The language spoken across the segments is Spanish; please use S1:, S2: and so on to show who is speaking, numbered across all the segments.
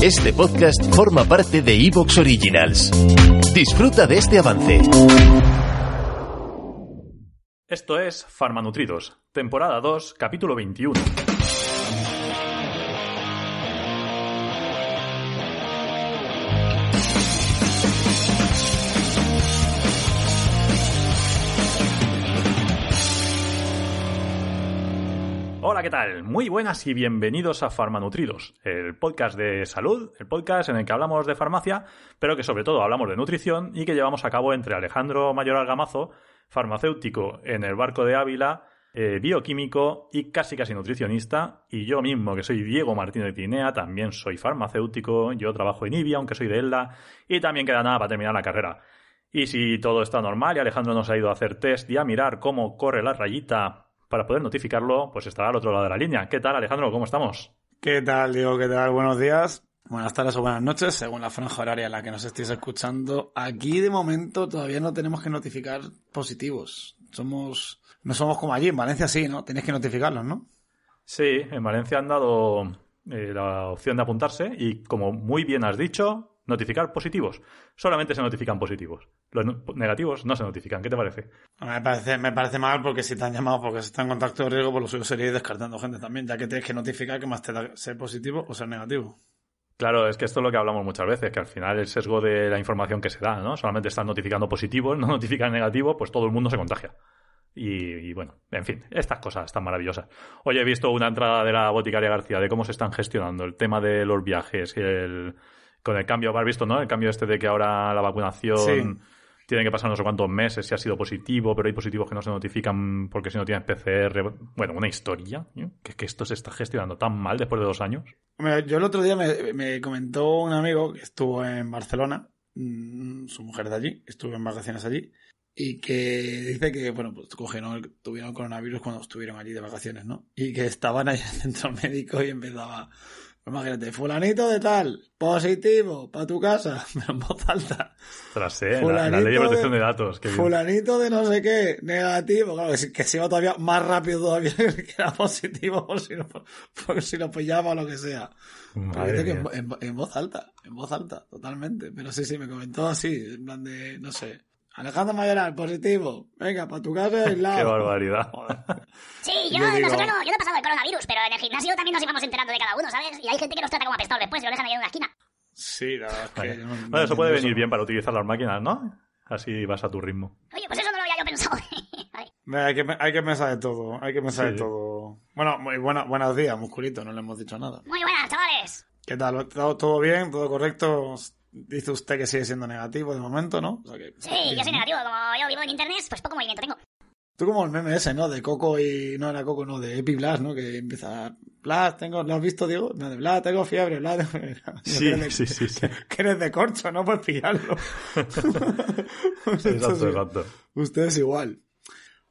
S1: Este podcast forma parte de Evox Originals. Disfruta de este avance.
S2: Esto es Farmanutridos, temporada 2, capítulo 21. ¿Qué tal? Muy buenas y bienvenidos a Farmanutridos, el podcast de salud, el podcast en el que hablamos de farmacia, pero que sobre todo hablamos de nutrición y que llevamos a cabo entre Alejandro Mayor Argamazo, farmacéutico en el barco de Ávila, eh, bioquímico y casi casi nutricionista, y yo mismo, que soy Diego Martínez Tinea, también soy farmacéutico, yo trabajo en IBIA, aunque soy de ELDA, y también queda nada para terminar la carrera. Y si todo está normal y Alejandro nos ha ido a hacer test y a mirar cómo corre la rayita para poder notificarlo, pues estará al otro lado de la línea. ¿Qué tal, Alejandro? ¿Cómo estamos?
S3: ¿Qué tal, Diego? ¿Qué tal? Buenos días. Buenas tardes o buenas noches, según la franja horaria en la que nos estéis escuchando. Aquí, de momento, todavía no tenemos que notificar positivos. Somos... No somos como allí. En Valencia sí, ¿no? Tenéis que notificarlos, ¿no?
S2: Sí, en Valencia han dado eh, la opción de apuntarse y, como muy bien has dicho, notificar positivos. Solamente se notifican positivos. Los no- negativos no se notifican. ¿Qué te parece?
S3: Me parece, me parece mal porque si te han llamado porque se está en contacto de riesgo, por lo suyo sería ir descartando gente también, ya que tienes que notificar que más te da ser positivo o ser negativo.
S2: Claro, es que esto es lo que hablamos muchas veces, que al final el sesgo de la información que se da, ¿no? Solamente están notificando positivos, no notifican negativos, pues todo el mundo se contagia. Y, y bueno, en fin, estas cosas tan maravillosas. Hoy he visto una entrada de la boticaria García de cómo se están gestionando el tema de los viajes y el, con el cambio, has visto, ¿no? El cambio este de que ahora la vacunación
S3: Sí.
S2: tiene que pasar no sé cuántos meses si ha sido positivo, pero hay positivos que no se notifican porque si no tienes PCR. Bueno, una historia, ¿eh? que, que esto se está gestionando tan mal después de dos años.
S3: Yo el otro día me, me comentó un amigo que estuvo en Barcelona, mm, su mujer de allí, estuvo en vacaciones allí, y que dice que, bueno, pues cogieron, tuvieron coronavirus cuando estuvieron allí de vacaciones, ¿no? Y que estaban ahí en el centro médico y empezaba, imagínate, fulanito de tal, positivo, para tu casa, pero en voz alta.
S2: Tras eh, la, ley de protección
S3: de-
S2: de datos. Que
S3: Fulanito de no sé qué, negativo, claro, que, si- que se iba todavía más rápido todavía que era positivo por si no, por si lo pillaba o lo que sea.
S2: Madre
S3: que en- en voz alta, en voz alta, totalmente. Pero sí, sí, me comentó así, en plan de, no sé. Alejandro Mayoral, positivo. Venga, para tu casa aislado.
S2: Qué barbaridad.
S4: Sí, yo,
S3: Yo digo-
S4: nosotros no, yo no he pasado el coronavirus, pero en el gimnasio también nos íbamos enterando de cada uno, ¿sabes? Y hay gente que nos trata como apestado después y lo dejan ahí en una esquina.
S3: Sí, la verdad es que.
S2: Vale.
S3: no- no
S2: Bueno, eso puede venir bien para utilizar las máquinas, ¿no? Así vas a tu ritmo.
S4: Oye, pues eso no lo había yo pensado. Vale.
S3: Hay que, hay que pensar de todo, hay que pensar
S2: Sí.
S3: de todo. Bueno, muy buena, buenos días, musculito, no le hemos dicho nada.
S4: Muy buenas, chavales.
S3: ¿Qué tal? ¿Todo, todo bien? ¿Todo correcto? Dice usted que sigue siendo negativo de momento, ¿no? O sea que-
S4: Sí,
S3: bien,
S4: yo soy
S3: ¿no?
S4: negativo. Como yo vivo en internet, pues poco movimiento tengo.
S3: Tú como el meme ese, ¿no? De Coco y... No era Coco, no, de Epi Blas, ¿no? Que empieza... Blas, tengo... ¿Lo has visto, Diego? No, de Blas, tengo fiebre, Blas... tengo-
S2: Sí,
S3: de-
S2: sí, sí, sí.
S3: Que eres de corcho, ¿no? Puedes pillarlo.
S2: Exacto, exacto.
S3: Usted es igual.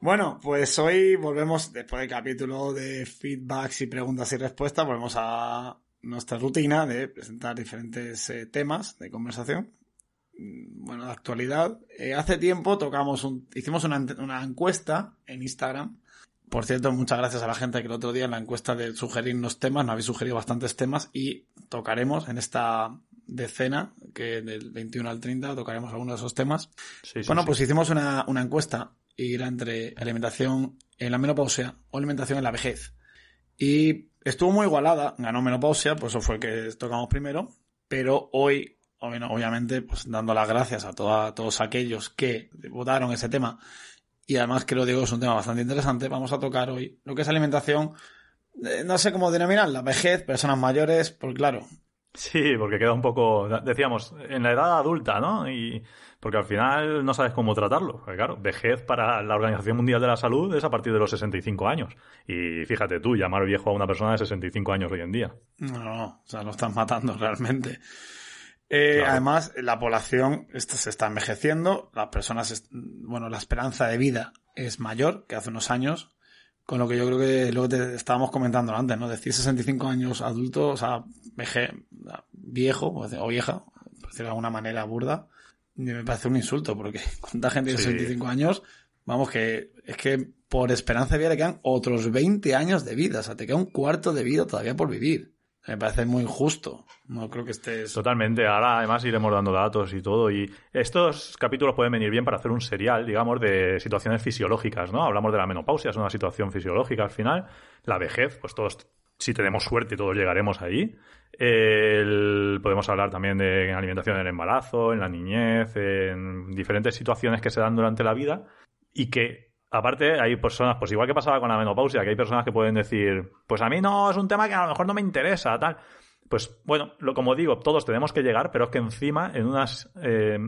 S3: Bueno, pues hoy volvemos, después del capítulo de feedbacks y preguntas y respuestas, volvemos a nuestra rutina de presentar diferentes eh, temas de conversación. Mm, Bueno, de actualidad. Eh, hace tiempo tocamos un, hicimos una, encuesta en Instagram. Por cierto, muchas gracias a la gente que el otro día en la encuesta de sugerirnos temas, nos habéis sugerido bastantes temas y tocaremos en esta decena, que del 21 al 30 tocaremos algunos de esos temas.
S2: Sí, sí,
S3: Bueno,
S2: sí.
S3: pues hicimos una, una encuesta y era entre alimentación en la menopausia o alimentación en la vejez. Y estuvo muy igualada, ganó menopausia, pues eso fue el que tocamos primero, pero hoy, obvi- obviamente, pues dando las gracias a, todos aquellos que votaron ese tema, y además que lo digo es un tema bastante interesante, vamos a tocar hoy lo que es alimentación, eh, no sé cómo denominarla, vejez, personas mayores, pues claro,
S2: Sí, porque queda un poco, decíamos, en la edad adulta, ¿no? Y porque al final no sabes cómo tratarlo. Porque claro, vejez para la Organización Mundial de la Salud es a partir de los 65 años. Y fíjate tú, llamar viejo a una persona de 65 años hoy en día.
S3: No, no, o sea, lo están matando realmente. Eh,
S2: Claro.
S3: Además, la población se está envejeciendo, las personas, est- bueno, la esperanza de vida es mayor que hace unos años, con lo que yo creo que lo que te estábamos comentando antes, ¿no? Decir 65 años adulto, o sea, viejo o vieja, por decirlo de alguna manera burda, me parece un insulto, porque cuánta gente de
S2: Sí.
S3: 65 años, vamos, que es que por esperanza de vida le quedan otros 20 años de vida, o sea, te queda un cuarto de vida todavía por vivir. Me parece muy injusto. No creo que estés.
S2: Totalmente. Ahora además iremos dando datos y todo. Y estos capítulos pueden venir bien para hacer un serial, digamos, de situaciones fisiológicas, ¿no? Hablamos de la menopausia, es una situación fisiológica al final. La vejez, pues todos, si tenemos suerte, todos llegaremos. El- podemos hablar también de alimentación en el embarazo, en la niñez, en diferentes situaciones que se dan durante la vida y que aparte hay personas, pues igual que pasaba con la menopausia, que hay personas que pueden decir, pues a mí no es un tema que a lo mejor no me interesa, tal. Pues bueno, lo, como digo, todos tenemos que llegar, pero es que encima, en unas eh,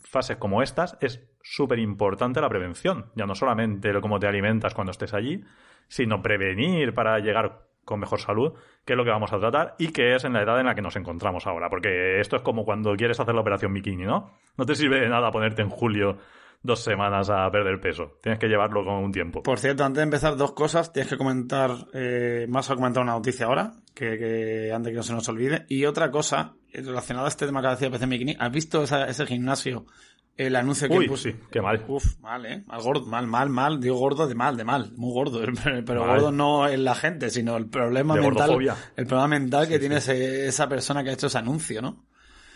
S2: fases como estas, es súper importante la prevención. Ya no solamente lo cómo te alimentas cuando estés allí, sino prevenir para llegar con mejor salud, que es lo que vamos a tratar y que es en la edad en la que nos encontramos ahora. Porque esto es como cuando quieres hacer la operación bikini, ¿no? No te sirve de nada ponerte en julio dos semanas a perder peso. Tienes que llevarlo con un tiempo.
S3: Por cierto, antes de empezar, dos cosas. Tienes que comentar, eh, más a comentar una noticia ahora, que, antes que no se nos olvide. Y otra cosa, eh, relacionada a este tema que decía PC Bikini, ¿has visto esa- ese gimnasio? El anuncio que
S2: Uy,
S3: puso-
S2: sí, qué mal.
S3: Uf, mal, ¿eh? Mal, gordo, mal, mal, mal. Digo gordo de mal, de mal. Muy gordo. Pero
S2: Mal.
S3: gordo no en la gente, sino el problema
S2: De
S3: mental.
S2: gordofobia.
S3: El problema mental que
S2: Sí,
S3: tiene ese- esa persona que ha hecho ese anuncio, ¿no?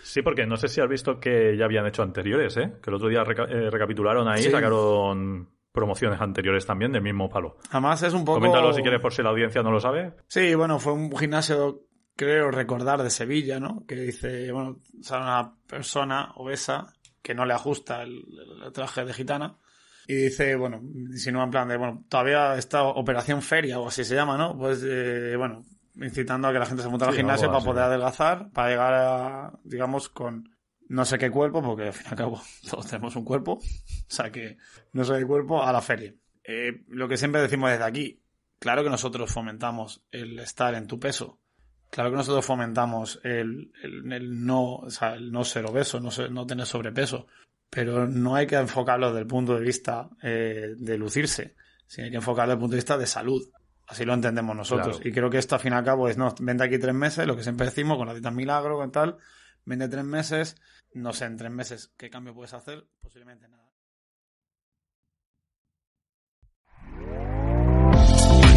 S2: Sí, porque no sé si has visto que ya habían hecho anteriores, ¿eh? Que el otro día reca- eh, recapitularon ahí,
S3: Sí.
S2: sacaron promociones anteriores también del mismo palo.
S3: Además es un poco...
S2: Coméntalo si quieres por si la audiencia no lo sabe.
S3: Sí, bueno, fue un gimnasio, creo recordar, de Sevilla, ¿no? Que dice, bueno, sale una persona obesa que no le ajusta el, el traje de gitana. Y dice, bueno, insinúa en plan de, bueno, todavía esta operación feria o así se llama, ¿no? Pues, eh, bueno, incitando a que la gente se monte al
S2: Sí,
S3: gimnasio
S2: algo
S3: para poder adelgazar, para llegar a, digamos, con no sé qué cuerpo, porque al fin y al cabo todos tenemos un cuerpo, o sea que no sé qué cuerpo, a la feria. Eh, lo que siempre decimos desde aquí, claro que nosotros fomentamos el estar en tu peso, claro que nosotros fomentamos el, el- el no, o sea, el no ser obeso, no, ser- no tener sobrepeso, pero no hay que enfocarlo desde el punto de vista eh, de lucirse, sino hay que enfocarlo desde el punto de vista de salud. Así lo entendemos nosotros.
S2: Claro.
S3: Y creo que esto al fin y al cabo es, no, vente aquí tres meses, lo que siempre decimos con la dieta milagro, con tal, vende tres meses, no sé, en tres meses, ¿qué cambio puedes hacer? Posiblemente nada.